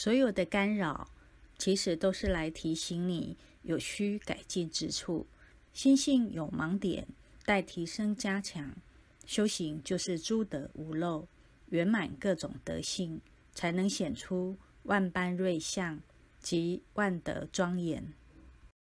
所有的干扰其实都是来提醒你有需改进之处。心性有盲点待提升加强修行就是诸德无漏圆满各种德性才能显出万般瑞相及万德庄严。